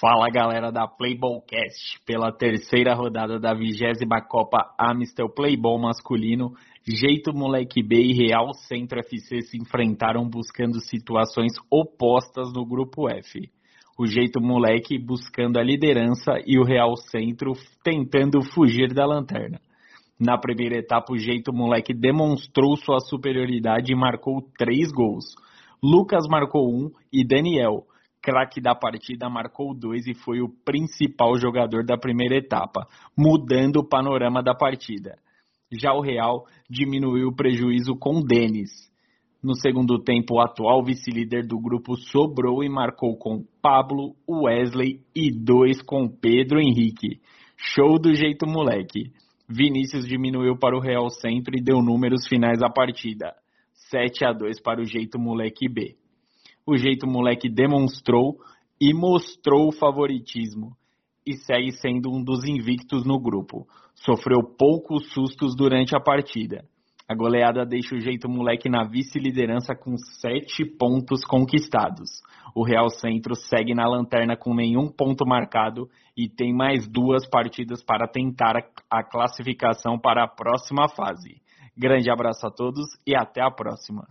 Fala galera da Playballcast, pela terceira rodada da vigésima Copa Amistel Playball masculino, Jeito Moleque B e Real Centro FC se enfrentaram buscando situações opostas no grupo F. O Jeito Moleque buscando a liderança e o Real Centro tentando fugir da lanterna. Na primeira etapa, o Jeito Moleque demonstrou sua superioridade e marcou três gols. Lucas marcou um e Daniel craque da partida, marcou dois e foi o principal jogador da primeira etapa, mudando o panorama da partida. Já o Real diminuiu o prejuízo com Denis. No segundo tempo, o atual vice-líder do grupo sobrou e marcou com Pablo, Wesley e dois com Pedro Henrique. Show do jeito moleque. Vinícius diminuiu para o Real Centro e deu números finais à partida. 7 a 2 para o jeito moleque B o jeito moleque demonstrou e mostrou o favoritismo e segue sendo um dos invictos no grupo. Sofreu poucos sustos durante a partida. A goleada deixa o jeito moleque na vice-liderança com sete pontos conquistados. O Real Centro segue na lanterna com nenhum ponto marcado e tem mais duas partidas para tentar a classificação para a próxima fase. Grande abraço a todos e até a próxima.